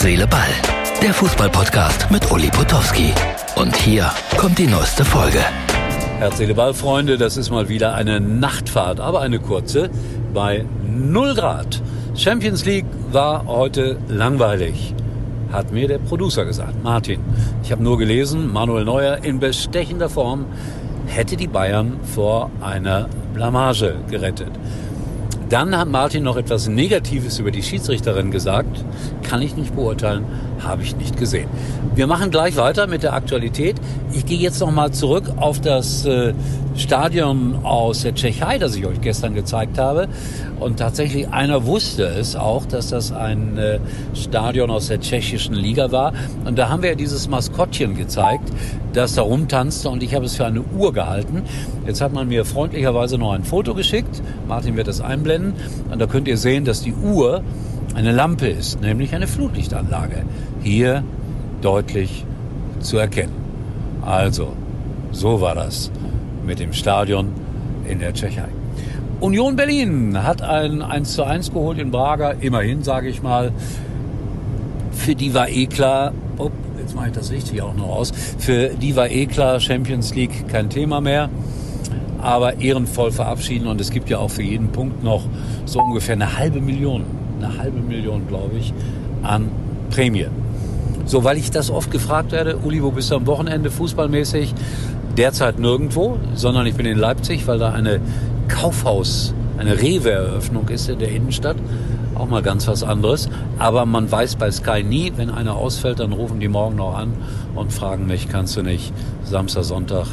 Herz, Seele, Ball. Der Fußballpodcast mit Uli Potowski. Und hier kommt die neueste Folge. Herz, Seele, Ball, Freunde, das ist mal wieder eine Nachtfahrt, aber eine kurze, bei 0 Grad. Champions League war heute langweilig, hat mir der Producer gesagt, Martin. Ich habe nur gelesen, Manuel Neuer in bestechender Form hätte die Bayern vor einer Blamage gerettet. Dann hat Martin noch etwas Negatives über die Schiedsrichterin gesagt. Kann ich nicht beurteilen, habe ich nicht gesehen. Wir machen gleich weiter mit der Aktualität. Ich gehe jetzt noch mal zurück auf das äh, Stadion aus der Tschechei, das ich euch gestern gezeigt habe. Und tatsächlich einer wusste es auch, dass das ein äh, Stadion aus der tschechischen Liga war. Und da haben wir ja dieses Maskottchen gezeigt, das da rumtanzte und ich habe es für eine Uhr gehalten. Jetzt hat man mir freundlicherweise noch ein Foto geschickt. Martin wird das einblenden. Und da könnt ihr sehen, dass die Uhr eine Lampe ist, nämlich eine Flutlichtanlage. Hier deutlich zu erkennen. Also, so war das mit dem Stadion in der Tschechei. Union Berlin hat ein 1 zu 1 geholt in Braga, immerhin sage ich mal. Für die war eh klar, oh, jetzt mache ich das richtig auch noch aus, für die war eh klar, Champions League kein Thema mehr, aber ehrenvoll verabschieden und es gibt ja auch für jeden Punkt noch so ungefähr eine halbe Million, eine halbe Million glaube ich, an Prämie. So, weil ich das oft gefragt werde, Uli, wo bist du am Wochenende fußballmäßig? Derzeit nirgendwo, sondern ich bin in Leipzig, weil da eine Kaufhaus, eine Rewe-Eröffnung ist in der Innenstadt. Auch mal ganz was anderes. Aber man weiß bei Sky nie, wenn einer ausfällt, dann rufen die morgen noch an und fragen mich, kannst du nicht Samstag, Sonntag,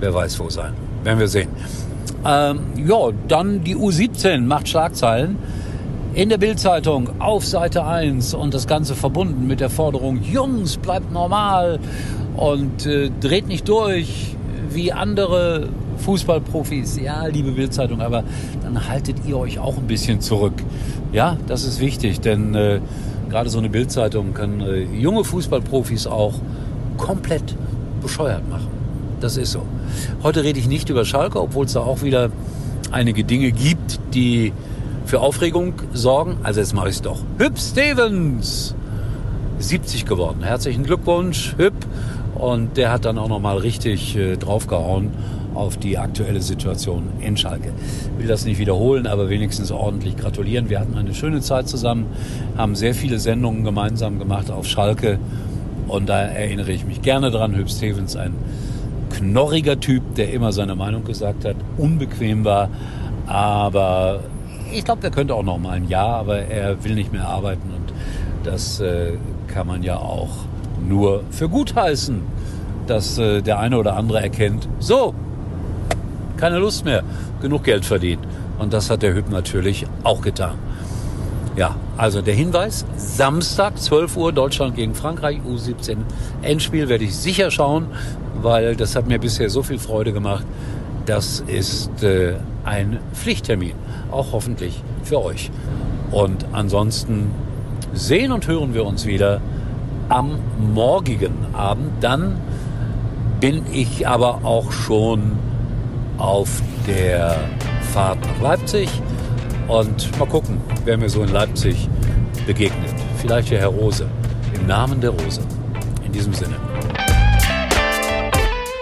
wer weiß wo sein. Werden wir sehen. Ähm, ja, dann die U17 macht Schlagzeilen. In der Bildzeitung auf Seite 1 und das Ganze verbunden mit der Forderung, Jungs, bleibt normal und äh, dreht nicht durch wie andere Fußballprofis. Ja, liebe Bildzeitung, aber dann haltet ihr euch auch ein bisschen zurück. Ja, das ist wichtig, denn äh, gerade so eine Bildzeitung kann äh, junge Fußballprofis auch komplett bescheuert machen. Das ist so. Heute rede ich nicht über Schalke, obwohl es da auch wieder einige Dinge gibt, die für Aufregung sorgen. Also jetzt mache ich es doch. Hüb Stevens, 70 geworden. Herzlichen Glückwunsch, Hüb. Und der hat dann auch nochmal richtig äh, draufgehauen auf die aktuelle Situation in Schalke. Will das nicht wiederholen, aber wenigstens ordentlich gratulieren. Wir hatten eine schöne Zeit zusammen, haben sehr viele Sendungen gemeinsam gemacht auf Schalke und da erinnere ich mich gerne dran. Hüb Stevens, ein knorriger Typ, der immer seine Meinung gesagt hat, unbequem war, aber ich glaube, der könnte auch noch mal ein Jahr, aber er will nicht mehr arbeiten und das äh, kann man ja auch nur für gut heißen, dass äh, der eine oder andere erkennt, so, keine Lust mehr, genug Geld verdient. Und das hat der Hüb natürlich auch getan. Ja, also der Hinweis, Samstag 12 Uhr Deutschland gegen Frankreich, U17 Endspiel werde ich sicher schauen, weil das hat mir bisher so viel Freude gemacht. Das ist äh, ein Pflichttermin, auch hoffentlich für euch. Und ansonsten sehen und hören wir uns wieder am morgigen Abend. Dann bin ich aber auch schon auf der Fahrt nach Leipzig. Und mal gucken, wer mir so in Leipzig begegnet. Vielleicht der Herr Rose. Im Namen der Rose. In diesem Sinne.